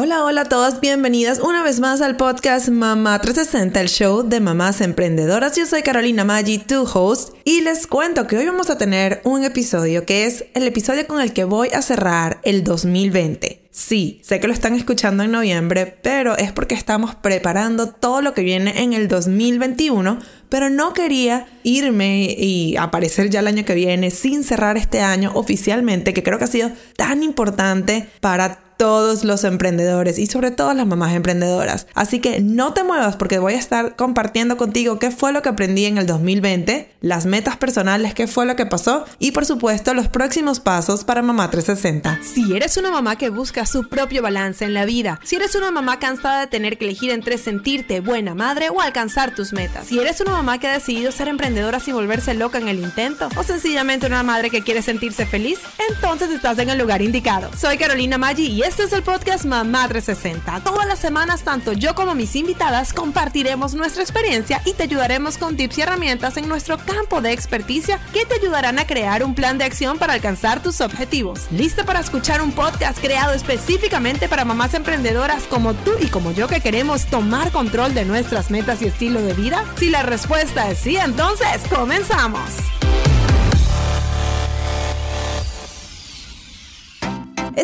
Hola, hola a todas, bienvenidas una vez más al podcast Mamá 360, el show de mamás emprendedoras. Yo soy Carolina Maggi, tu host, y les cuento que hoy vamos a tener un episodio que es el episodio con el que voy a cerrar el 2020. Sí, sé que lo están escuchando en noviembre, pero es porque estamos preparando todo lo que viene en el 2021, pero no quería irme y aparecer ya el año que viene sin cerrar este año oficialmente, que creo que ha sido tan importante para todos los emprendedores y sobre todo las mamás emprendedoras. Así que no te muevas porque voy a estar compartiendo contigo qué fue lo que aprendí en el 2020, las metas personales, qué fue lo que pasó y por supuesto los próximos pasos para Mamá 360. Si eres una mamá que busca su propio balance en la vida, si eres una mamá cansada de tener que elegir entre sentirte buena madre o alcanzar tus metas, si eres una mamá que ha decidido ser emprendedora sin volverse loca en el intento o sencillamente una madre que quiere sentirse feliz, entonces estás en el lugar indicado. Soy Carolina Maggi y este es el podcast Mamá 360. Todas las semanas, tanto yo como mis invitadas compartiremos nuestra experiencia y te ayudaremos con tips y herramientas en nuestro campo de experticia que te ayudarán a crear un plan de acción para alcanzar tus objetivos. ¿Lista para escuchar un podcast creado específicamente para mamás emprendedoras como tú y como yo que queremos tomar control de nuestras metas y estilo de vida? Si la respuesta es sí, entonces comenzamos.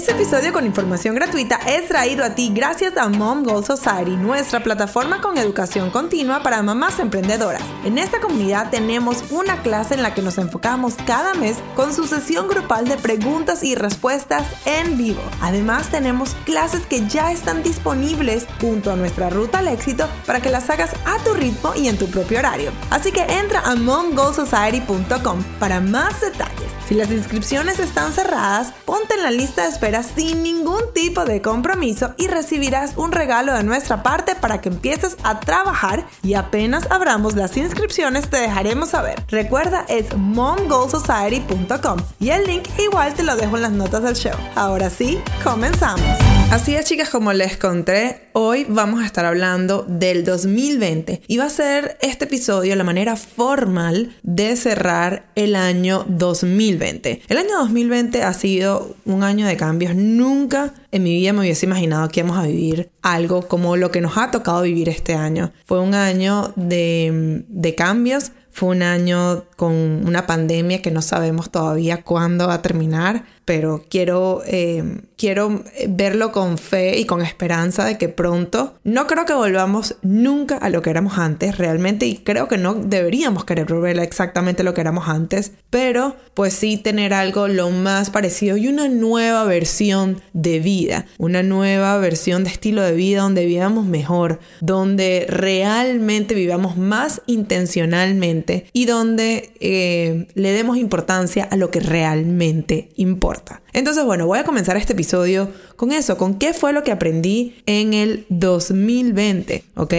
Este episodio con información gratuita es traído a ti gracias a Mom Goal Society, nuestra plataforma con educación continua para mamás emprendedoras. En esta comunidad tenemos una clase en la que nos enfocamos cada mes con su sesión grupal de preguntas y respuestas en vivo. Además tenemos clases que ya están disponibles junto a nuestra ruta al éxito para que las hagas a tu ritmo y en tu propio horario. Así que entra a momgoalsociety.com para más detalles. Si las inscripciones están cerradas, ponte en la lista de espera sin ningún tipo de compromiso y recibirás un regalo de nuestra parte para que empieces a trabajar y apenas abramos las inscripciones te dejaremos saber. Recuerda es momgoalsociety.com y el link igual te lo dejo en las notas del show. Ahora sí, comenzamos. Así es chicas, como les conté, hoy vamos a estar hablando del 2020 y va a ser este episodio la manera formal de cerrar el año 2020. El año 2020 ha sido un año de cambios. Nunca en mi vida me hubiese imaginado que íbamos a vivir algo como lo que nos ha tocado vivir este año. Fue un año de, de cambios, fue un año con una pandemia que no sabemos todavía cuándo va a terminar pero quiero, eh, quiero verlo con fe y con esperanza de que pronto, no creo que volvamos nunca a lo que éramos antes realmente y creo que no deberíamos querer volver a exactamente lo que éramos antes, pero pues sí tener algo lo más parecido y una nueva versión de vida, una nueva versión de estilo de vida donde vivamos mejor, donde realmente vivamos más intencionalmente y donde eh, le demos importancia a lo que realmente importa. Entonces, bueno, voy a comenzar este episodio con eso, con qué fue lo que aprendí en el 2020, ¿ok?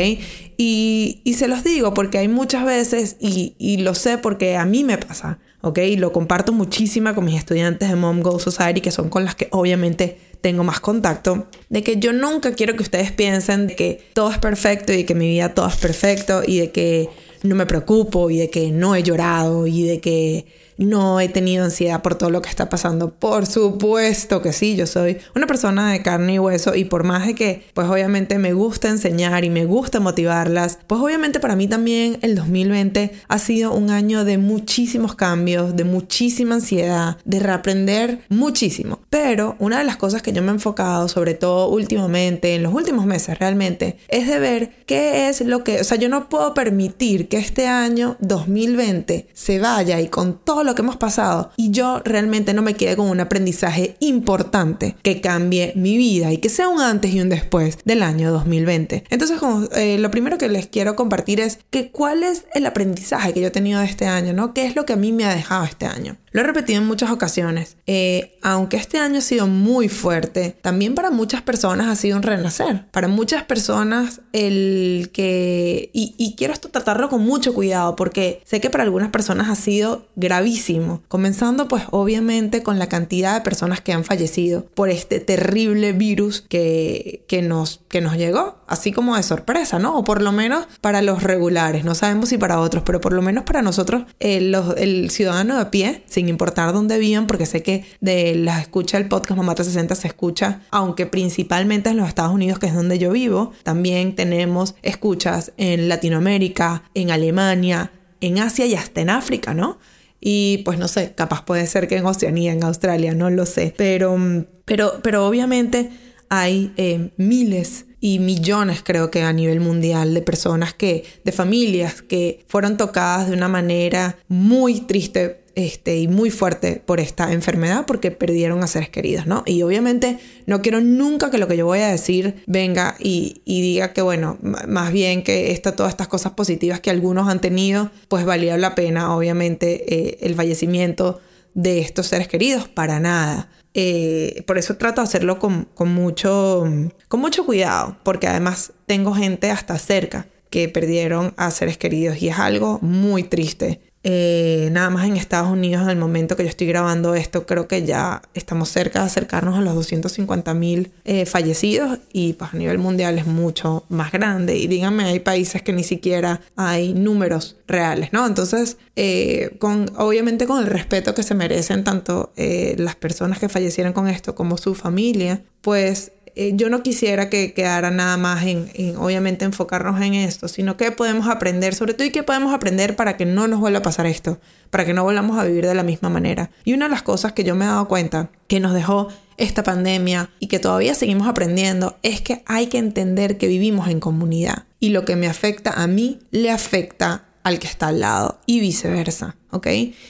Y, se los digo porque hay muchas veces, y, lo sé porque a mí me pasa, ¿ok? Y lo comparto muchísimo con mis estudiantes de Mom Go Society, que son con las que obviamente tengo más contacto, de que yo nunca quiero que ustedes piensen que todo es perfecto y que mi vida todo es perfecto y de que no me preocupo y de que no he llorado y de que no he tenido ansiedad por todo lo que está pasando. Por supuesto que sí, yo soy una persona de carne y hueso y por más de que pues obviamente me gusta enseñar y me gusta motivarlas, pues obviamente para mí también el 2020 ha sido un año de muchísimos cambios, de muchísima ansiedad, de reaprender muchísimo. Pero una de las cosas que yo me he enfocado, sobre todo últimamente, en los últimos meses realmente, es de ver qué es lo que, o sea, yo no puedo permitir que este año 2020 se vaya y con todo lo que hemos pasado y yo realmente no me quede con un aprendizaje importante que cambie mi vida y que sea un antes y un después del año 2020. Entonces, eh, lo primero que les quiero compartir es que cuál es el aprendizaje que yo he tenido de este año, ¿no? ¿Qué es lo que a mí me ha dejado este año? Lo he repetido en muchas ocasiones. Eh, aunque este año ha sido muy fuerte, también para muchas personas ha sido un renacer. Para muchas personas el que... Y, y quiero esto tratarlo con mucho cuidado porque sé que para algunas personas ha sido gravísimo. Comenzando pues obviamente con la cantidad de personas que han fallecido por este terrible virus que, que, nos, que nos llegó así como de sorpresa, ¿no? O por lo menos para los regulares, no sabemos si para otros, pero por lo menos para nosotros, eh, el ciudadano de pie, sin importar dónde vivan, porque sé que de la escucha del podcast Mamá 360 se escucha, aunque principalmente en los Estados Unidos, que es donde yo vivo, también tenemos escuchas en Latinoamérica, en Alemania, en Asia y hasta en África, ¿no? Y pues no sé, capaz puede ser que en Oceanía, en Australia, no lo sé. Pero, pero, pero obviamente hay eh, miles y millones creo que a nivel mundial de personas que, de familias que fueron tocadas de una manera muy triste este, y muy fuerte por esta enfermedad porque perdieron a seres queridos, ¿no? Y obviamente no quiero nunca que lo que yo voy a decir venga y, diga que, bueno, más bien que esta, todas estas cosas positivas que algunos han tenido, pues valía la pena, obviamente, eh, el fallecimiento de estos seres queridos, para nada. Eh, por eso trato de hacerlo con, mucho, con mucho cuidado, porque además tengo gente hasta cerca que perdieron a seres queridos y es algo muy triste. Eh, nada más en Estados Unidos, en el momento que yo estoy grabando esto, creo que ya estamos cerca de acercarnos a los 250 mil eh, fallecidos y pues a nivel mundial es mucho más grande. Y díganme, hay países que ni siquiera hay números reales, ¿no? Entonces, eh, con, obviamente con el respeto que se merecen tanto las personas que fallecieron con esto como su familia, pues eh, yo no quisiera que quedara nada más en, obviamente, enfocarnos en esto, sino que podemos aprender, sobre todo, y qué podemos aprender para que no nos vuelva a pasar esto, para que no volvamos a vivir de la misma manera. Y una de las cosas que yo me he dado cuenta que nos dejó esta pandemia y que todavía seguimos aprendiendo es que hay que entender que vivimos en comunidad y lo que me afecta a mí le afecta al que está al lado y viceversa, ¿ok?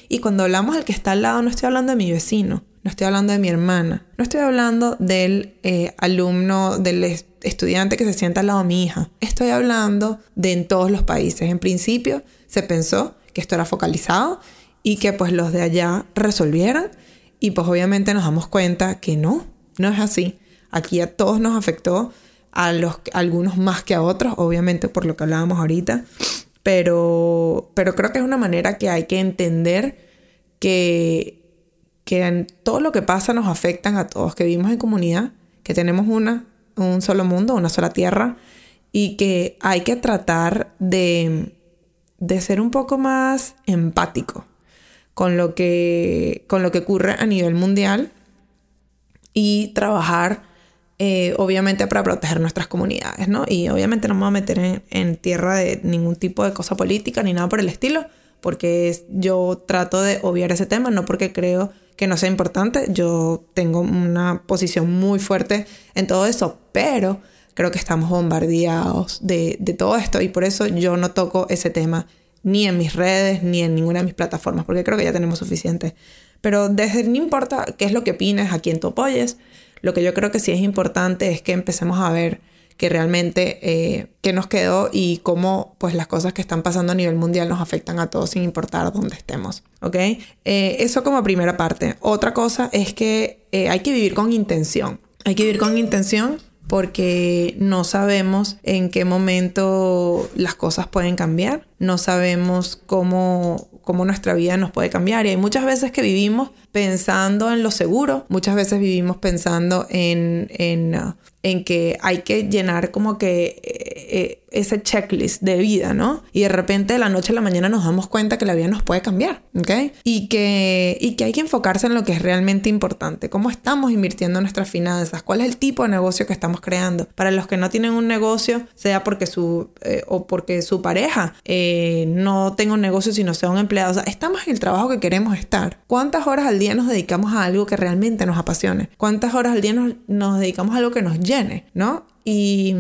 Y cuando hablamos del que está al lado no estoy hablando de mi vecino, no estoy hablando de mi hermana, no estoy hablando del eh, alumno, del estudiante que se sienta al lado de mi hija, estoy hablando de en todos los países. En principio se pensó que esto era focalizado y que pues los de allá resolvieran y pues obviamente nos damos cuenta que no, no es así. Aquí a todos nos afectó, a, los, algunos más que a otros, obviamente por lo que hablábamos ahorita, pero, pero creo que es una manera que hay que entender que que todo lo que pasa nos afectan a todos, que vivimos en comunidad, que tenemos una, un solo mundo, una sola tierra, y que hay que tratar de, de ser un poco más empático con lo, que, con lo que ocurre a nivel mundial y trabajar eh, obviamente para proteger nuestras comunidades, ¿no? Y obviamente no me voy a meter en, en tierra de ningún tipo de cosa política ni nada por el estilo, porque yo trato de obviar ese tema, no porque creo que no sea importante. Yo tengo una posición muy fuerte en todo eso, pero creo que estamos bombardeados de, todo esto y por eso yo no toco ese tema ni en mis redes ni en ninguna de mis plataformas, porque creo que ya tenemos suficiente. Pero desde no importa qué es lo que opines, a quién tú apoyes, lo que yo creo que sí es importante es que empecemos a ver que realmente eh, nos quedó y cómo pues las cosas que están pasando a nivel mundial nos afectan a todos sin importar dónde estemos, ¿ok? Eh, eso como primera parte. Otra cosa es que eh, hay que vivir con intención. Hay que vivir con intención porque no sabemos en qué momento las cosas pueden cambiar, no sabemos cómo, cómo nuestra vida nos puede cambiar y hay muchas veces que vivimos pensando en lo seguro, muchas veces vivimos pensando en, en, uh, en que hay que llenar como que eh, eh, ese checklist de vida, ¿no? Y de repente de la noche a la mañana nos damos cuenta que la vida nos puede cambiar, ¿ok? Y que, y que hay que enfocarse en lo que es realmente importante, cómo estamos invirtiendo nuestras finanzas, cuál es el tipo de negocio que estamos creando. Para los que no tienen un negocio, sea porque su, eh, o porque su pareja no tenga un negocio, sino sea un empleado, o sea, estamos en el trabajo que queremos estar. ¿Cuántas horas al día nos dedicamos a algo que realmente nos apasione? ¿Cuántas horas al día nos, nos dedicamos a algo que nos llena? ¿no? Y,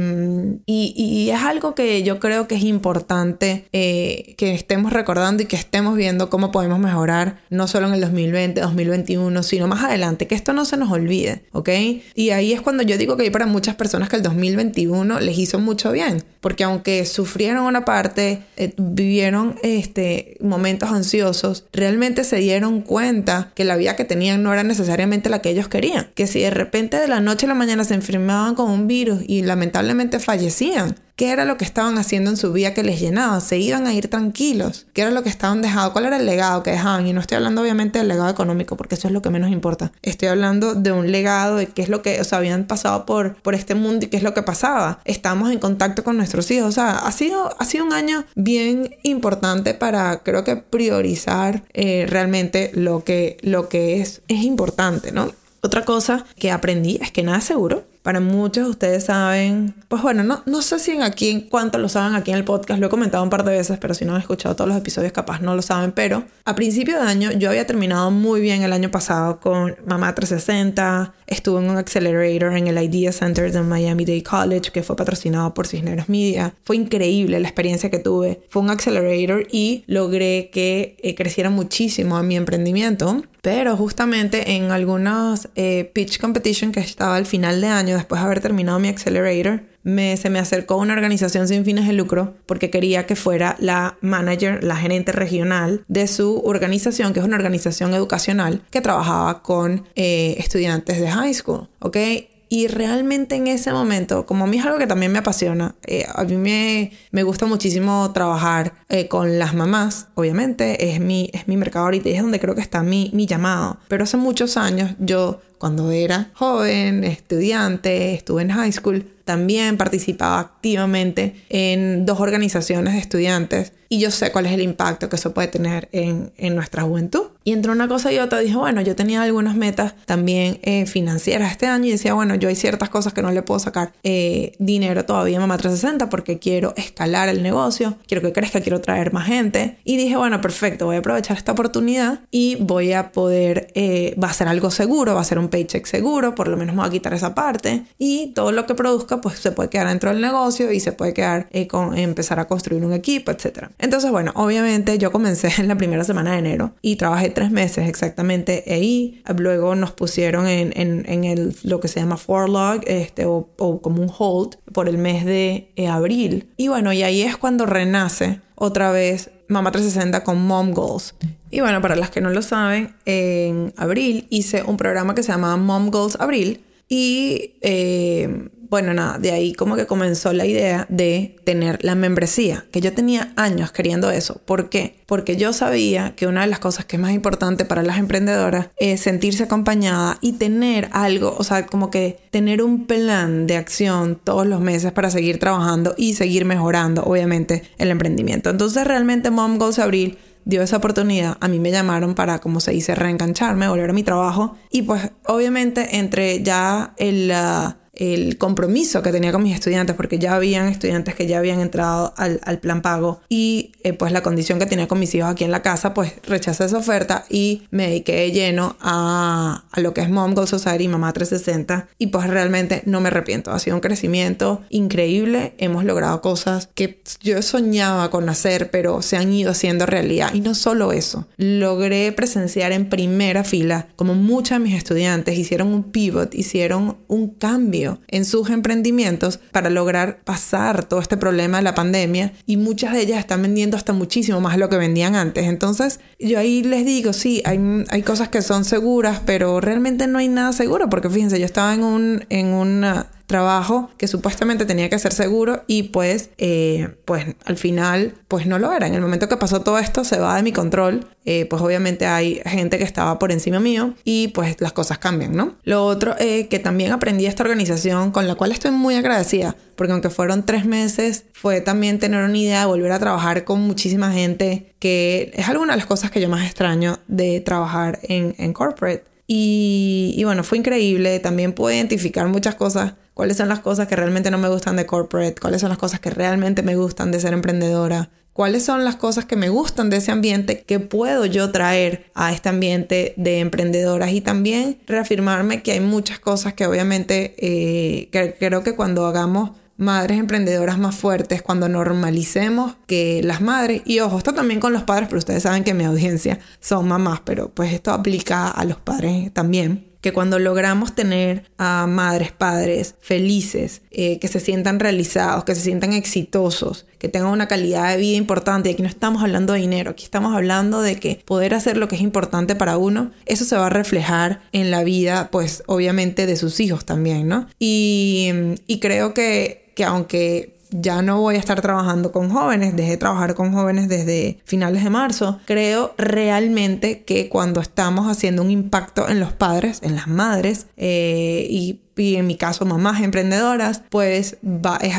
y, es algo que yo creo que es importante eh, que estemos recordando y que estemos viendo cómo podemos mejorar, no solo en el 2020, 2021, sino más adelante, que esto no se nos olvide, ¿ok? Y ahí es cuando yo digo que hay para muchas personas que el 2021 les hizo mucho bien, porque aunque sufrieron una parte, eh, vivieron este, momentos ansiosos, realmente se dieron cuenta que la vida que tenían no era necesariamente la que ellos querían, que si de repente de la noche a la mañana se enfermaban con un virus y lamentablemente fallecían. ¿Qué era lo que estaban haciendo en su vida que les llenaba? Se iban a ir tranquilos. ¿Qué era lo que estaban dejando? ¿Cuál era el legado que dejaban? Y no estoy hablando obviamente del legado económico, porque eso es lo que menos importa. Estoy hablando de un legado de qué es lo que, o sea, habían pasado por, por este mundo y qué es lo que pasaba. Estamos en contacto con nuestros hijos. O sea, ha sido, ha sido un año bien importante para, creo que, priorizar eh, realmente lo que, lo que es, es importante, ¿no? Otra cosa que aprendí es que nada es seguro para muchos ustedes saben, pues bueno, no, no sé si en aquí, en cuánto lo saben aquí en el podcast, lo he comentado un par de veces, pero si no han escuchado todos los episodios capaz no lo saben, pero a principio de año yo había terminado muy bien el año pasado con Mamá 360, estuve en un accelerator en el Idea Center de Miami Dade College que fue patrocinado por Cisneros Media. Fue increíble la experiencia que tuve. Fue un accelerator y logré que eh, creciera muchísimo en mi emprendimiento. Pero justamente en algunos eh, pitch competition que estaba al final de año, después de haber terminado mi accelerator, me, se me acercó una organización sin fines de lucro porque quería que fuera la manager, la gerente regional de su organización, que es una organización educacional que trabajaba con eh, estudiantes de high school, ¿ok? Y realmente en ese momento, como a mí es algo que también me apasiona, eh, a mí me, me, gusta muchísimo trabajar eh, con las mamás, obviamente, es mi, es mi mercado ahorita y es donde creo que está mi, mi llamado. Pero hace muchos años yo, cuando era joven, estudiante, estuve en high school, también participaba activamente en dos organizaciones de estudiantes y yo sé cuál es el impacto que eso puede tener en, en nuestra juventud. Y entre una cosa y otra dije, bueno, yo tenía algunas metas también eh, financieras este año y decía, bueno, yo hay ciertas cosas que no le puedo sacar eh, dinero todavía a Mamá 360 porque quiero escalar el negocio, quiero que crezca, quiero traer más gente. Y dije, bueno, perfecto, voy a aprovechar esta oportunidad y voy a poder, eh, va a ser algo seguro, va a ser un paycheck seguro, por lo menos me voy a quitar esa parte y todo lo que produzca pues se puede quedar dentro del negocio y se puede quedar con empezar a construir un equipo, etc. Entonces, bueno, obviamente yo comencé en la primera semana de enero y trabajé tres meses exactamente ahí. Luego nos pusieron en, en, el, lo que se llama forlog este, o, como un hold por el mes de eh, abril. Y bueno, y ahí es cuando renace otra vez Mamá 360 con Mom Goals. Y bueno, para las que no lo saben, en abril hice un programa que se llama Mom Goals Abril y eh, bueno, nada, de ahí como que comenzó la idea de tener la membresía, que yo tenía años queriendo eso. ¿Por qué? Porque yo sabía que una de las cosas que es más importante para las emprendedoras es sentirse acompañada y tener algo, o sea, como que tener un plan de acción todos los meses para seguir trabajando y seguir mejorando, obviamente, el emprendimiento. Entonces, realmente Mom Goals Abril dio esa oportunidad, a mí me llamaron para, como se dice, reengancharme, volver a mi trabajo. Y pues obviamente entre ya el el compromiso que tenía con mis estudiantes, porque ya habían estudiantes que ya habían entrado al, plan pago y eh, pues la condición que tenía con mis hijos aquí en la casa, pues rechacé esa oferta y me dediqué lleno a, a lo que es Mom Goal Society y Mamá 360 y pues realmente no me arrepiento, ha sido un crecimiento increíble, hemos logrado cosas que yo soñaba con hacer, pero se han ido haciendo realidad. Y no solo eso, logré presenciar en primera fila como muchos de mis estudiantes hicieron un pivot, hicieron un cambio en sus emprendimientos para lograr pasar todo este problema de la pandemia y muchas de ellas están vendiendo hasta muchísimo más de lo que vendían antes. Entonces yo ahí les digo, sí, hay, hay cosas que son seguras, pero realmente no hay nada seguro porque fíjense, yo estaba en un, en una trabajo que supuestamente tenía que ser seguro y pues, eh, pues al final pues no lo era. En el momento que pasó todo esto se va de mi control, eh, pues obviamente hay gente que estaba por encima mío y pues las cosas cambian, ¿no? Lo otro eh, que también aprendí esta organización con la cual estoy muy agradecida porque aunque fueron tres meses, fue también tener una idea de volver a trabajar con muchísima gente, que es alguna de las cosas que yo más extraño de trabajar en, en corporate. Y, y bueno, fue increíble, también pude identificar muchas cosas cuáles son las cosas que realmente no me gustan de corporate, cuáles son las cosas que realmente me gustan de ser emprendedora, cuáles son las cosas que me gustan de ese ambiente que puedo yo traer a este ambiente de emprendedoras y también reafirmarme que hay muchas cosas que obviamente eh, creo que cuando hagamos madres emprendedoras más fuertes, cuando normalicemos que las madres, y ojo, esto también con los padres, pero ustedes saben que mi audiencia son mamás, pero pues esto aplica a los padres también que cuando logramos tener a madres, padres felices, eh, que se sientan realizados, que se sientan exitosos, que tengan una calidad de vida importante, y aquí no estamos hablando de dinero, aquí estamos hablando de que poder hacer lo que es importante para uno, eso se va a reflejar en la vida, pues obviamente de sus hijos también, ¿no? Y, y creo que, que aunque ya no voy a estar trabajando con jóvenes, dejé de trabajar con jóvenes desde finales de marzo. Creo realmente que cuando estamos haciendo un impacto en los padres, en las madres, eh, y, en mi caso mamás emprendedoras, pues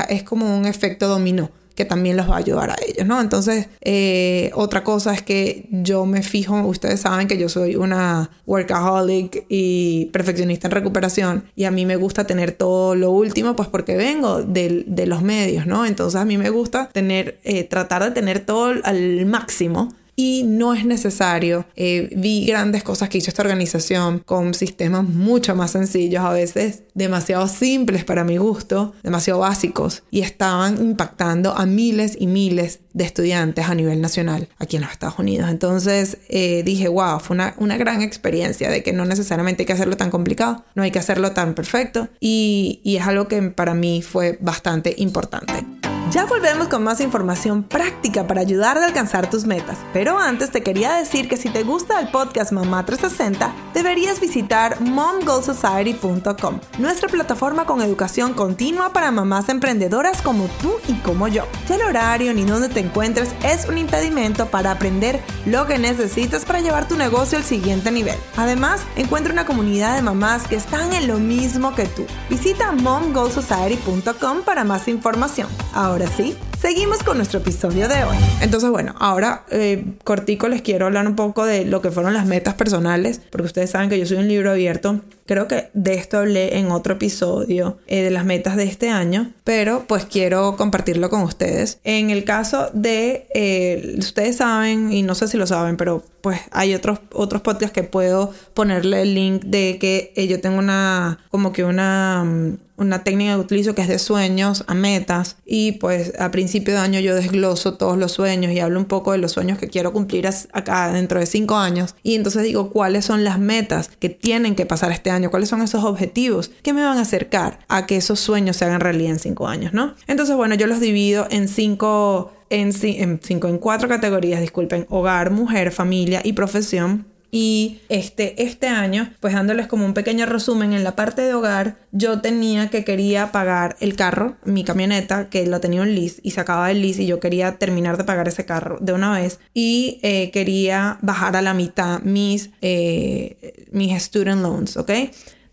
es como un efecto dominó que también los va a ayudar a ellos, ¿no? Entonces, eh, otra cosa es que yo me fijo, ustedes saben que yo soy una workaholic y perfeccionista en recuperación y a mí me gusta tener todo lo último, pues porque vengo de, de los medios, ¿no? Entonces a mí me gusta tener, eh, tratar de tener todo al máximo y no es necesario. Eh, vi grandes cosas que hizo esta organización con sistemas mucho más sencillos, a veces demasiado simples para mi gusto, demasiado básicos y estaban impactando a miles y miles de estudiantes a nivel nacional aquí en los Estados Unidos. Entonces eh, dije, wow, fue una, una, gran experiencia de que no necesariamente hay que hacerlo tan complicado, no hay que hacerlo tan perfecto y, y es algo que para mí fue bastante importante. Ya volvemos con más información práctica para ayudarte a alcanzar tus metas. Pero antes te quería decir que si te gusta el podcast Mamá 360, deberías visitar momgoalsociety.com, nuestra plataforma con educación continua para mamás emprendedoras como tú y como yo. Ya el horario ni donde te encuentres es un impedimento para aprender lo que necesitas para llevar tu negocio al siguiente nivel. Además, encuentra una comunidad de mamás que están en lo mismo que tú. Visita momgoalsociety.com para más información. Ahora Ahora sí, seguimos con nuestro episodio de hoy. Entonces, bueno, ahora eh, cortico les quiero hablar un poco de lo que fueron las metas personales, porque ustedes saben que yo soy un libro abierto. Creo que de esto hablé en otro episodio eh, de las metas de este año, pero pues quiero compartirlo con ustedes. En el caso de, eh, ustedes saben, y no sé si lo saben, pero pues hay otros, otros podcasts que puedo ponerle el link de que yo tengo una, como que una mm, una técnica que utilizo que es de sueños a metas y pues a principio de año yo desgloso todos los sueños y hablo un poco de los sueños que quiero cumplir acá dentro de cinco años. Y entonces digo cuáles son las metas que tienen que pasar este año, cuáles son esos objetivos que me van a acercar a que esos sueños se hagan realidad en cinco años, ¿no? Entonces bueno, yo los divido en cinco, en, en cinco, en cuatro categorías, disculpen, hogar, mujer, familia y profesión y este, este año, pues dándoles como un pequeño resumen, en la parte de hogar yo tenía que quería pagar el carro, mi camioneta, que lo tenía un lease y se acababa el lease y yo quería terminar de pagar ese carro de una vez y eh, quería bajar a la mitad mis, eh, mis student loans, ¿ok?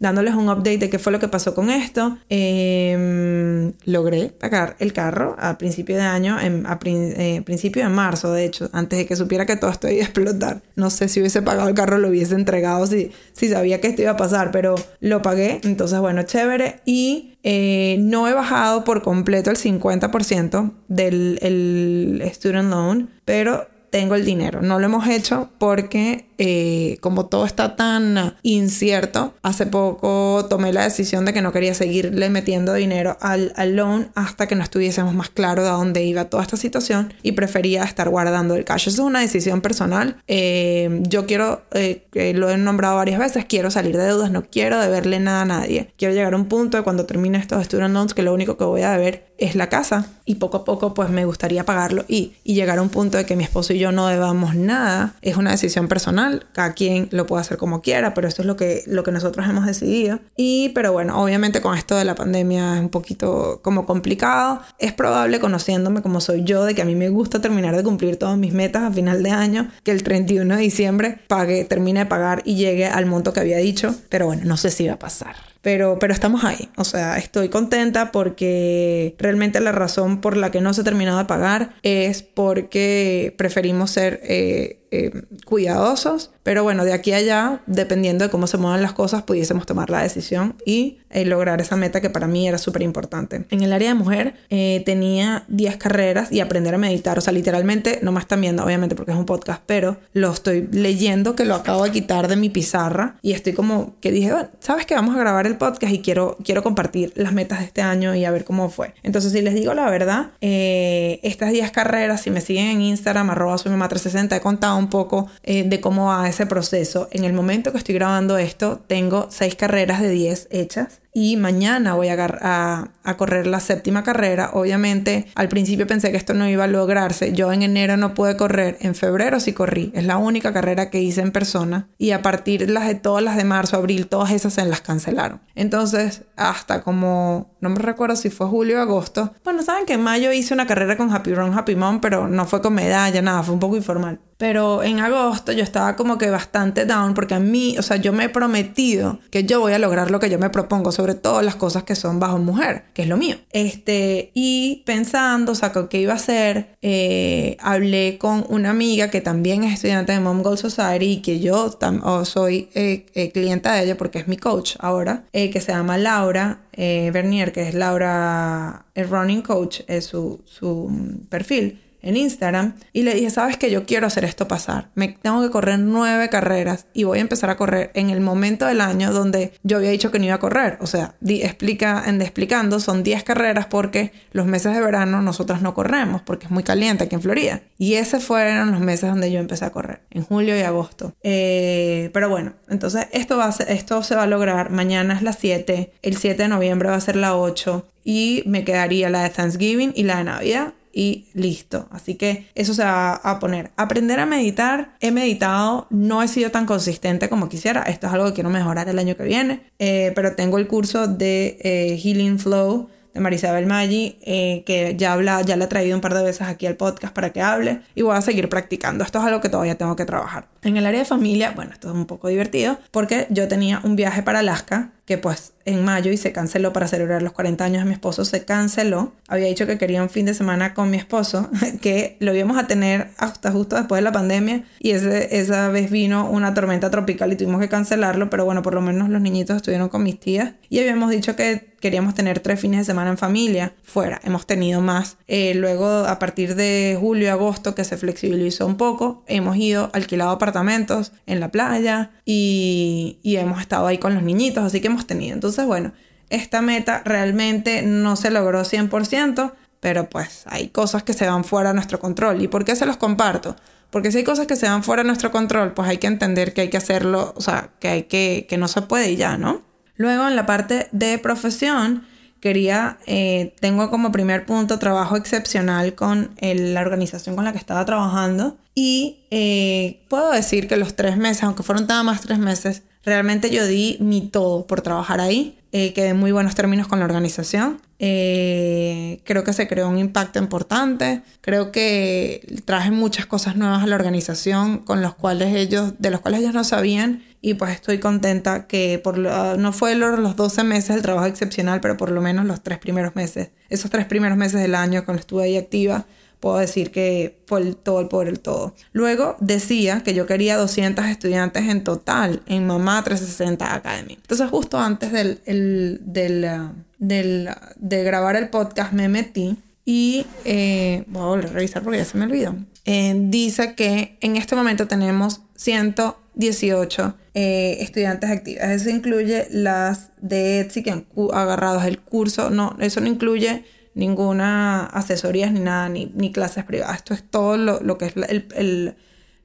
Dándoles un update de qué fue lo que pasó con esto. Em, logré pagar el carro a principio de año, en, eh, principio de marzo, de hecho, antes de que supiera que todo esto iba a explotar. No sé si hubiese pagado el carro, lo hubiese entregado si, si sabía que esto iba a pasar, pero lo pagué. Entonces, bueno, chévere. Y eh, no he bajado por completo el 50% del el student loan, pero tengo el dinero. No lo hemos hecho porque eh, como todo está tan incierto, hace poco tomé la decisión de que no quería seguirle metiendo dinero al, al loan hasta que no estuviésemos más claro de dónde iba toda esta situación y prefería estar guardando el cash. Es una decisión personal. Eh, yo quiero, eh, lo he nombrado varias veces, quiero salir de deudas, no quiero deberle nada a nadie. Quiero llegar a un punto de cuando termine estos student loans que lo único que voy a deber es la casa y poco a poco pues me gustaría pagarlo y, y llegar a un punto de que mi esposo y yo no debamos nada. Es una decisión personal cada quien lo puede hacer como quiera, pero esto es lo que, lo que nosotros hemos decidido. Y, pero bueno, obviamente con esto de la pandemia es un poquito como complicado. Es probable, conociéndome como soy yo, de que a mí me gusta terminar de cumplir todas mis metas a final de año, que el 31 de diciembre pague, termine de pagar y llegue al monto que había dicho, pero bueno, no sé si va a pasar. Pero, pero estamos ahí. O sea, estoy contenta porque realmente la razón por la que no se ha terminado de pagar es porque preferimos ser eh, eh, cuidadosos, pero bueno, de aquí a allá, dependiendo de cómo se muevan las cosas, pudiésemos tomar la decisión y eh, lograr esa meta que para mí era súper importante. En el área de mujer eh, tenía 10 carreras y aprender a meditar, o sea, literalmente, no me están viendo, obviamente, porque es un podcast, pero lo estoy leyendo, que lo acabo de quitar de mi pizarra y estoy como que dije, bueno, sabes que vamos a grabar el podcast y quiero, quiero compartir las metas de este año y a ver cómo fue. Entonces, si les digo la verdad, estas 10 carreras, si me siguen en Instagram, arroba soy mamá 360, he contado un poco eh, de cómo va ese proceso. En el momento que estoy grabando esto, tengo seis carreras de 10 hechas y mañana voy a, correr la séptima carrera. Obviamente, al principio pensé que esto no iba a lograrse. Yo en enero no pude correr, en febrero sí corrí. Es la única carrera que hice en persona y a partir de las de todas las de marzo, abril, todas esas se las cancelaron. Entonces, hasta como, no me recuerdo si fue julio o agosto. Bueno, saben que en mayo hice una carrera con Happy Run, Happy Mom, pero no fue con medalla, nada, fue un poco informal. Pero en agosto yo estaba como que bastante down porque a mí, o sea, yo me he prometido que yo voy a lograr lo que yo me propongo, sobre todo las cosas que son bajo mujer, que es lo mío. Este, y pensando, o sea, qué iba a hacer, eh, hablé con una amiga que también es estudiante de Mom Goal Society y que yo soy eh, eh, clienta de ella porque es mi coach ahora, que se llama Laura Bernier, que es Laura, el running coach, es su, su mm, perfil en Instagram y le dije, sabes que yo quiero hacer esto pasar. Me tengo que correr nueve carreras y voy a empezar a correr en el momento del año donde yo había dicho que no iba a correr. O sea, explica, en explicando, son diez carreras porque los meses de verano nosotras no corremos porque es muy caliente aquí en Florida. Y esos fueron los meses donde yo empecé a correr, en julio y agosto. Eh, pero bueno, entonces esto, va a esto se va a lograr. Mañana es la 7, el 7 de noviembre va a ser la 8 y me quedaría la de Thanksgiving y la de Navidad y listo. Así que eso se va a poner. Aprender a meditar. He meditado, no he sido tan consistente como quisiera. Esto es algo que quiero mejorar el año que viene. Eh, pero tengo el curso de eh, Healing Flow de Marisabel Maggi, eh, que ya habla, ya le he traído un par de veces aquí al podcast para que hable y voy a seguir practicando. Esto es algo que todavía tengo que trabajar. En el área de familia, bueno, esto es un poco divertido porque yo tenía un viaje para Alaska que pues en mayo y se canceló para celebrar los 40 años de mi esposo, se canceló. Había dicho que quería un fin de semana con mi esposo, que lo íbamos a tener hasta justo después de la pandemia y ese, esa vez vino una tormenta tropical y tuvimos que cancelarlo, pero bueno, por lo menos los niñitos estuvieron con mis tías y habíamos dicho que queríamos tener tres fines de semana en familia fuera. Hemos tenido más. Eh, luego, a partir de julio agosto, que se flexibilizó un poco, hemos ido alquilado apartamentos en la playa y, y hemos estado ahí con los niñitos, así que tenido. Entonces, bueno, esta meta realmente no se logró 100%, pero pues hay cosas que se van fuera de nuestro control. ¿Y por qué se los comparto? Porque si hay cosas que se van fuera de nuestro control, pues hay que entender que hay que hacerlo, o sea, que hay que, que no se puede y ya, ¿no? Luego en la parte de profesión, quería, eh, tengo como primer punto trabajo excepcional con la organización con la que estaba trabajando y eh, puedo decir que los tres meses, aunque fueron nada más tres meses, realmente yo di mi todo por trabajar ahí. Eh, quedé en muy buenos términos con la organización. Eh, creo que se creó un impacto importante. Creo que traje muchas cosas nuevas a la organización con los cuales ellos, de los cuales ellos no sabían. Y pues estoy contenta que por no fue los 12 meses el trabajo excepcional, pero por lo menos los tres primeros meses, esos tres primeros meses del año cuando estuve ahí activa, puedo decir que fue el todo por el todo. Luego decía que yo quería 200 estudiantes en total en Mamá 360 Academy. Entonces justo antes del, del, uh, del, de grabar el podcast me metí y eh, voy a volver a revisar porque ya se me olvidó. Eh, dice que en este momento tenemos 118 eh, estudiantes activas. Eso incluye las de Etsy que han agarrado el curso. No, eso no incluye ninguna asesoría ni nada, ni, clases privadas. Esto es todo lo, que es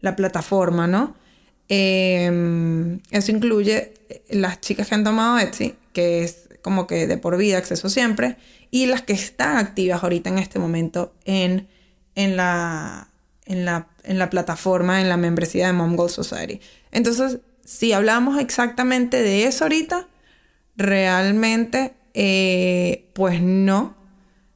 la, plataforma, ¿no? Em, eso incluye las chicas que han tomado Etsy, que es como que de por vida, acceso siempre, y las que están activas ahorita en este momento en, en, la, en, la, en la plataforma, en la membresía de Mom Goal Society. Entonces, si hablamos exactamente de eso ahorita, realmente, eh, pues no,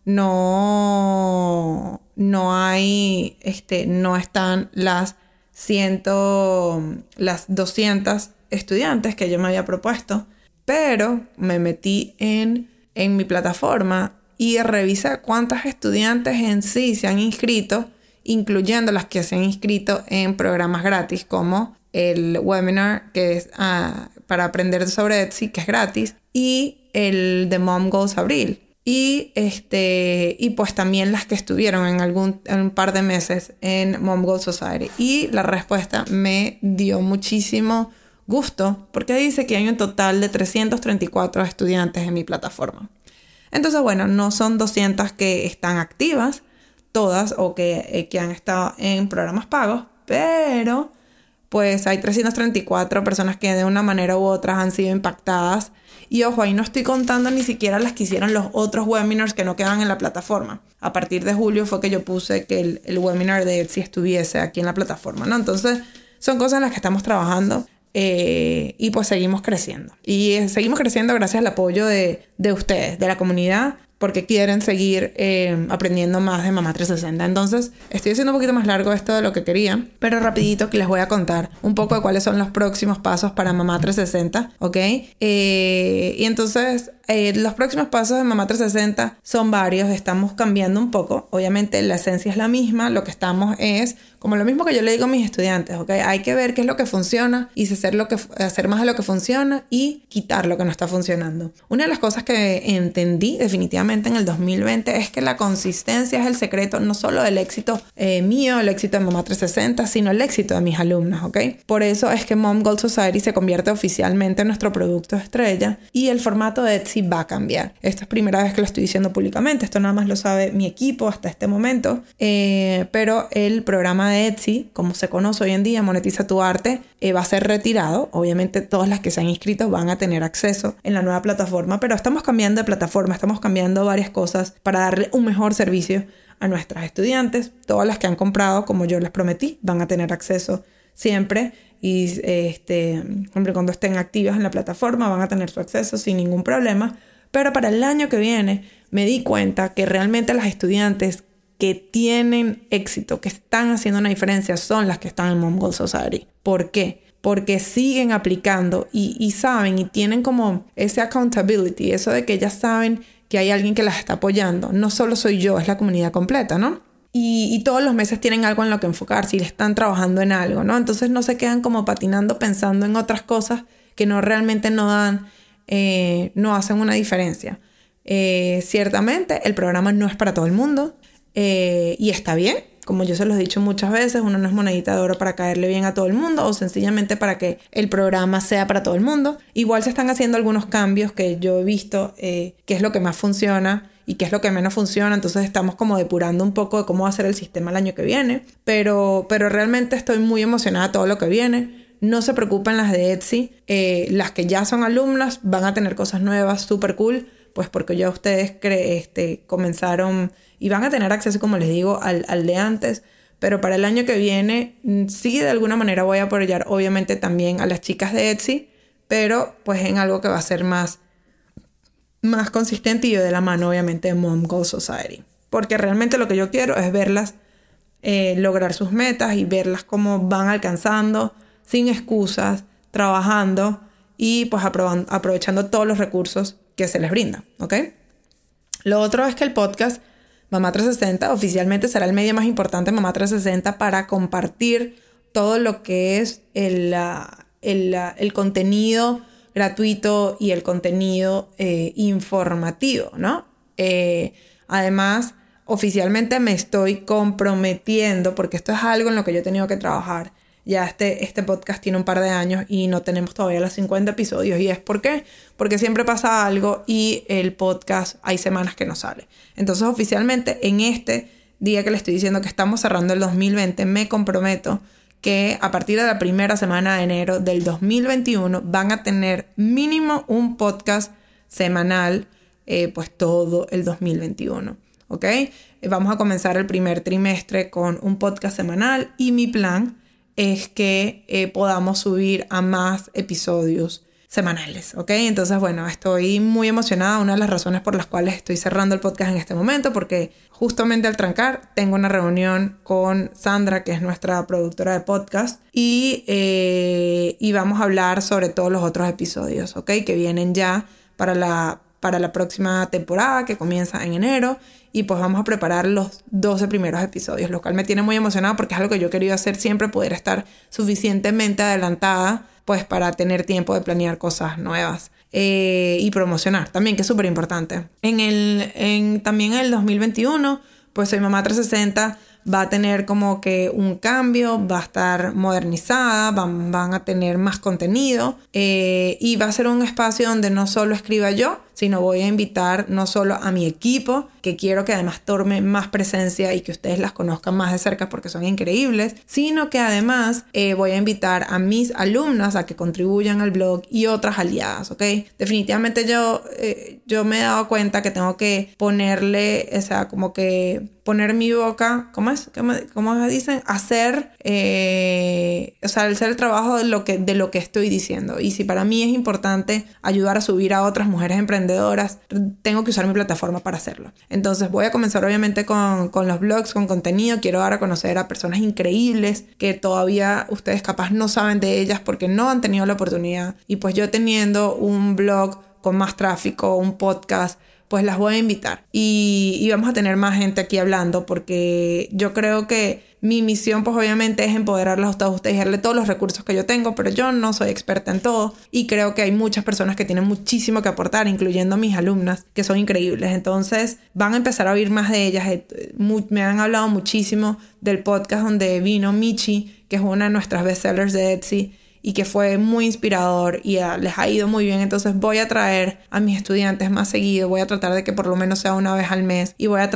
no, no hay, este, no están las ciento, las 200 estudiantes que yo me había propuesto, pero me metí en, en mi plataforma y revisé cuántas estudiantes en sí se han inscrito, incluyendo las que se han inscrito en programas gratis como el webinar que es ah, para aprender sobre Etsy, que es gratis, y el de Mom Goals Abril y, este, y pues también las que estuvieron en algún un par de meses en Mom Goal Society. Y la respuesta me dio muchísimo gusto porque dice que hay un total de 334 estudiantes en mi plataforma. Entonces, bueno, no son 200 que están activas, todas o que, eh, que han estado en programas pagos, pero pues hay 334 personas que de una manera u otra han sido impactadas. Y ojo, ahí no estoy contando ni siquiera las que hicieron los otros webinars que no quedan en la plataforma. A partir de julio fue que yo puse que el, el webinar de Etsy estuviese aquí en la plataforma, ¿no? Entonces, son cosas en las que estamos trabajando. Eh, y pues seguimos creciendo. Y eh, seguimos creciendo gracias al apoyo de, de ustedes, de la comunidad, porque quieren seguir eh, aprendiendo más de Mamá 360. Entonces, estoy haciendo un poquito más largo esto de lo que quería, pero rapidito que les voy a contar un poco de cuáles son los próximos pasos para Mamá 360, ¿ok? Eh, y entonces, eh, los próximos pasos de Mamá 360 son varios, estamos cambiando un poco. Obviamente la esencia es la misma, lo que estamos es como lo mismo que yo le digo a mis estudiantes, ¿ok? Hay que ver qué es lo que funciona y hacer, lo que, hacer más de lo que funciona y quitar lo que no está funcionando. Una de las cosas que entendí definitivamente en el 2020 es que la consistencia es el secreto no solo del éxito eh, mío, el éxito de Mamá 360, sino el éxito de mis alumnos, ¿ok? Por eso es que Mom Gold Society se convierte oficialmente en nuestro producto estrella y el formato de Etsy va a cambiar. Esta es primera vez que lo estoy diciendo públicamente, esto nada más lo sabe mi equipo hasta este momento, eh, pero el programa de Etsy, como se conoce hoy en día, Monetiza tu Arte, eh, va a ser retirado. Obviamente todas las que se han inscrito van a tener acceso en la nueva plataforma, pero estamos cambiando de plataforma, estamos cambiando varias cosas para darle un mejor servicio a nuestras estudiantes. Todas las que han comprado, como yo les prometí, van a tener acceso siempre y este, hombre, cuando estén activas en la plataforma van a tener su acceso sin ningún problema. Pero para el año que viene me di cuenta que realmente las estudiantes que tienen éxito, que están haciendo una diferencia, son las que están en Mongol Society. ¿Por qué? Porque siguen aplicando y, saben y tienen como ese accountability, eso de que ellas saben que hay alguien que las está apoyando. No solo soy yo, es la comunidad completa, ¿no? Y, todos los meses tienen algo en lo que enfocarse y están trabajando en algo, ¿no? Entonces no se quedan como patinando pensando en otras cosas que no realmente no dan, eh, no hacen una diferencia. Eh, ciertamente el programa no es para todo el mundo. Eh, y está bien, como yo se los he dicho muchas veces, uno no es monedita de oro para caerle bien a todo el mundo o sencillamente para que el programa sea para todo el mundo. Igual se están haciendo algunos cambios que yo he visto, eh, qué es lo que más funciona y qué es lo que menos funciona, entonces estamos como depurando un poco de cómo va a ser el sistema el año que viene, pero, pero realmente estoy muy emocionada todo lo que viene. No se preocupen las de Etsy, eh, las que ya son alumnas van a tener cosas nuevas, súper cool, pues porque ya ustedes este, comenzaron y van a tener acceso, como les digo, al, de antes. Pero para el año que viene, mm, sí, de alguna manera voy a apoyar, obviamente, también a las chicas de Etsy, pero pues en algo que va a ser más, más consistente y de la mano, obviamente, de Mom Goal Society. Porque realmente lo que yo quiero es verlas eh, lograr sus metas y verlas cómo van alcanzando, sin excusas, trabajando y pues aprovechando todos los recursos que se les brinda, ¿ok? Lo otro es que el podcast Mamá 360 oficialmente será el medio más importante Mamá 360 para compartir todo lo que es el, el, contenido gratuito y el contenido eh, informativo, ¿no? Eh, además, oficialmente me estoy comprometiendo, porque esto es algo en lo que yo he tenido que trabajar, ya este, este podcast tiene un par de años y no tenemos todavía los 50 episodios. ¿Y es por qué? Porque siempre pasa algo y el podcast hay semanas que no sale. Entonces oficialmente en este día que le estoy diciendo que estamos cerrando el 2020, me comprometo que a partir de la primera semana de enero del 2021 van a tener mínimo un podcast semanal, eh, pues todo el 2021. ¿Ok? Vamos a comenzar el primer trimestre con un podcast semanal y mi plan es que eh, podamos subir a más episodios semanales, ¿ok? Entonces, bueno, estoy muy emocionada, una de las razones por las cuales estoy cerrando el podcast en este momento, porque justamente al trancar tengo una reunión con Sandra, que es nuestra productora de podcast, y, eh, y vamos a hablar sobre todos los otros episodios, ¿ok? Que vienen ya para la, para la próxima temporada, que comienza en enero, y pues vamos a preparar los 12 primeros episodios, lo cual me tiene muy emocionada porque es algo que yo he querido hacer siempre, poder estar suficientemente adelantada pues para tener tiempo de planear cosas nuevas eh, y promocionar también, que es súper importante. En el, en, también en el 2021, pues Soy Mamá 360 va a tener como que un cambio, va a estar modernizada, van, van a tener más contenido eh, y va a ser un espacio donde no solo escriba yo, sino voy a invitar no solo a mi equipo, que quiero que además tome más presencia y que ustedes las conozcan más de cerca porque son increíbles, sino que además eh, voy a invitar a mis alumnas a que contribuyan al blog y otras aliadas, ¿ok? Definitivamente yo, eh, yo me he dado cuenta que tengo que ponerle, o sea, como que poner mi boca, ¿cómo es? ¿Cómo, dicen? Hacer, eh, o sea, hacer el trabajo de lo, que, de lo que estoy diciendo. Y si para mí es importante ayudar a subir a otras mujeres emprendedoras, tengo que usar mi plataforma para hacerlo. Entonces voy a comenzar obviamente con, con los blogs, con contenido. Quiero dar a conocer a personas increíbles que todavía ustedes capaz no saben de ellas porque no han tenido la oportunidad. Y pues yo teniendo un blog con más tráfico, un podcast, pues las voy a invitar. Y, vamos a tener más gente aquí hablando porque yo creo que mi misión pues obviamente es empoderarlas a todos ustedes y darle todos los recursos que yo tengo, pero yo no soy experta en todo y creo que hay muchas personas que tienen muchísimo que aportar, incluyendo mis alumnas, que son increíbles. Entonces van a empezar a oír más de ellas. Eh, me han hablado muchísimo del podcast donde vino Michi, que es una de nuestras bestsellers de Etsy y que fue muy inspirador y les ha ido muy bien. Entonces voy a traer a mis estudiantes más seguido, voy a tratar de que por lo menos sea una vez al mes y voy a,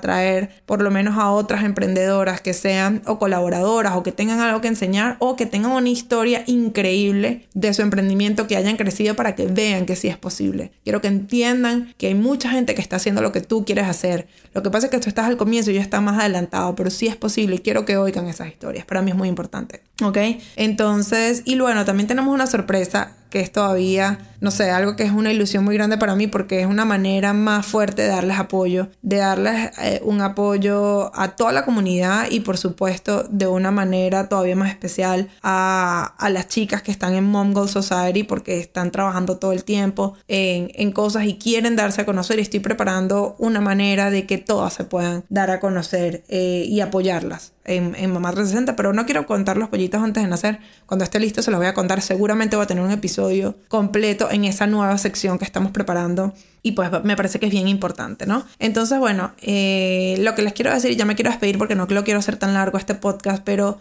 traer por lo menos a otras emprendedoras que sean o colaboradoras o que tengan algo que enseñar o que tengan una historia increíble de su emprendimiento que hayan crecido para que vean que sí es posible. Quiero que entiendan que hay mucha gente que está haciendo lo que tú quieres hacer. Lo que pasa es que tú estás al comienzo y ya estás más adelantado, pero sí es posible y quiero que oigan esas historias. Para mí es muy importante. ¿Ok? Entonces, y bueno, también tenemos una sorpresa que es todavía, no sé, algo que es una ilusión muy grande para mí porque es una manera más fuerte de darles apoyo, de darles eh, un apoyo a toda la comunidad y por supuesto de una manera todavía más especial a, a las chicas que están en Mom Society porque están trabajando todo el tiempo en, en cosas y quieren darse a conocer y estoy preparando una manera de que todas se puedan dar a conocer eh, y apoyarlas en, en Mamá 360, pero no quiero contar los pollitos antes de nacer. Cuando esté listo se los voy a contar. Seguramente voy a tener un episodio completo en esa nueva sección que estamos preparando y pues me parece que es bien importante, ¿no? Entonces, bueno, eh, lo que les quiero decir, ya me quiero despedir porque no lo quiero hacer tan largo este podcast, pero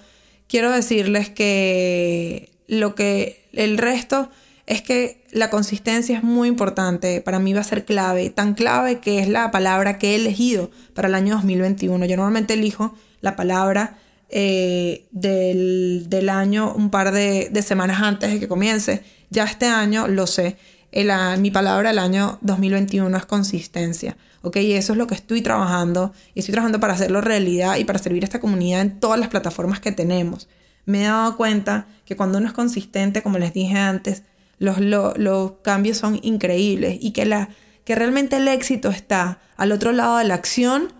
quiero decirles que lo que el resto es que la consistencia es muy importante, para mí va a ser clave, tan clave que es la palabra que he elegido para el año 2021. Yo normalmente elijo la palabra eh, del, año un par de semanas antes de que comience ya este año lo sé. Mi palabra del año 2021 es consistencia. ¿ok? Y eso es lo que estoy trabajando. Y estoy trabajando para hacerlo realidad y para servir a esta comunidad en todas las plataformas que tenemos. Me he dado cuenta que cuando uno es consistente, como les dije antes, los, cambios son increíbles y que, que realmente el éxito está al otro lado de la acción,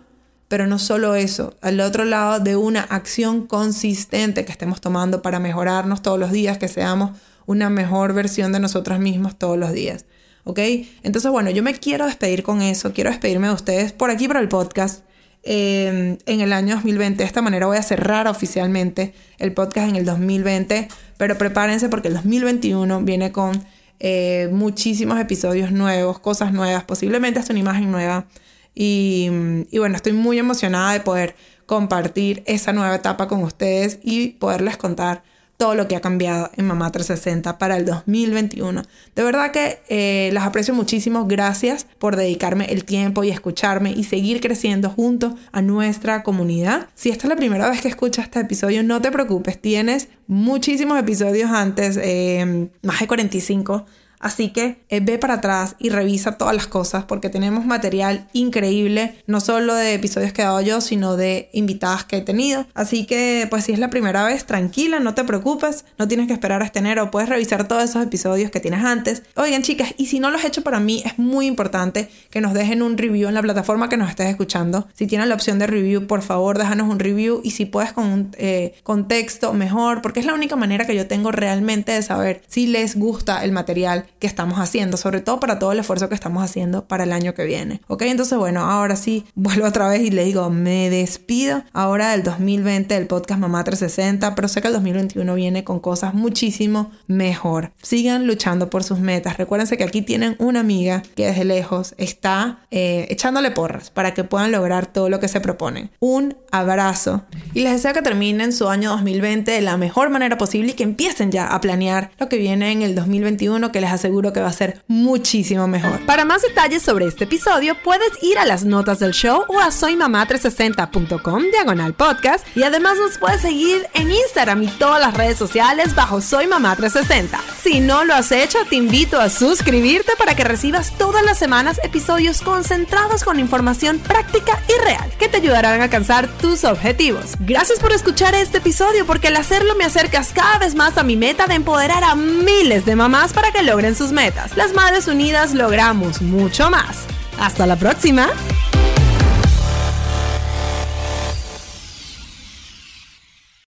pero no solo eso, al otro lado de una acción consistente que estemos tomando para mejorarnos todos los días, que seamos una mejor versión de nosotros mismos todos los días. ¿Ok? Entonces, bueno, yo me quiero despedir con eso, quiero despedirme de ustedes por aquí, por el podcast. Em, en el año 2020. De esta manera voy a cerrar oficialmente el podcast en el 2020, pero prepárense porque el 2021 viene con eh, muchísimos episodios nuevos, cosas nuevas, posiblemente hasta una imagen nueva. Y, y bueno, estoy muy emocionada de poder compartir esa nueva etapa con ustedes y poderles contar todo lo que ha cambiado en Mamá 360 para el 2021. De verdad que eh, las aprecio muchísimo. Gracias por dedicarme el tiempo y escucharme y seguir creciendo junto a nuestra comunidad. Si esta es la primera vez que escuchas este episodio, no te preocupes. Tienes muchísimos episodios antes, eh, más de 45 Así que eh, ve para atrás y revisa todas las cosas porque tenemos material increíble, no solo de episodios que he dado yo, sino de invitadas que he tenido. Así que pues si es la primera vez, tranquila, no te preocupes, no tienes que esperar a este enero, puedes revisar todos esos episodios que tienes antes. Oigan chicas, y si no lo has hecho para mí, es muy importante que nos dejen un review en la plataforma que nos estés escuchando. Si tienes la opción de review, por favor, déjanos un review y si puedes con un eh, contexto mejor, porque es la única manera que yo tengo realmente de saber si les gusta el material que estamos haciendo, sobre todo para todo el esfuerzo que estamos haciendo para el año que viene. Ok, entonces bueno, ahora sí, vuelvo otra vez y le digo, me despido ahora del 2020 del podcast Mamá 360, pero sé que el 2021 viene con cosas muchísimo mejor. Sigan luchando por sus metas. Recuérdense que aquí tienen una amiga que desde lejos está eh, echándole porras para que puedan lograr todo lo que se proponen. Un abrazo y les deseo que terminen su año 2020 de la mejor manera posible y que empiecen ya a planear lo que viene en el 2021 que les aseguro que va a ser muchísimo mejor. Para más detalles sobre este episodio, puedes ir a las notas del show o a soymamá360.com diagonal podcast y además nos puedes seguir en Instagram y todas las redes sociales bajo Soy Mamá 360. Si no lo has hecho, te invito a suscribirte para que recibas todas las semanas episodios concentrados con información práctica y real que te ayudarán a alcanzar tus objetivos. Gracias por escuchar este episodio porque al hacerlo me acercas cada vez más a mi meta de empoderar a miles de mamás para que logren sus metas. Las Madres Unidas logramos mucho más. Hasta la próxima.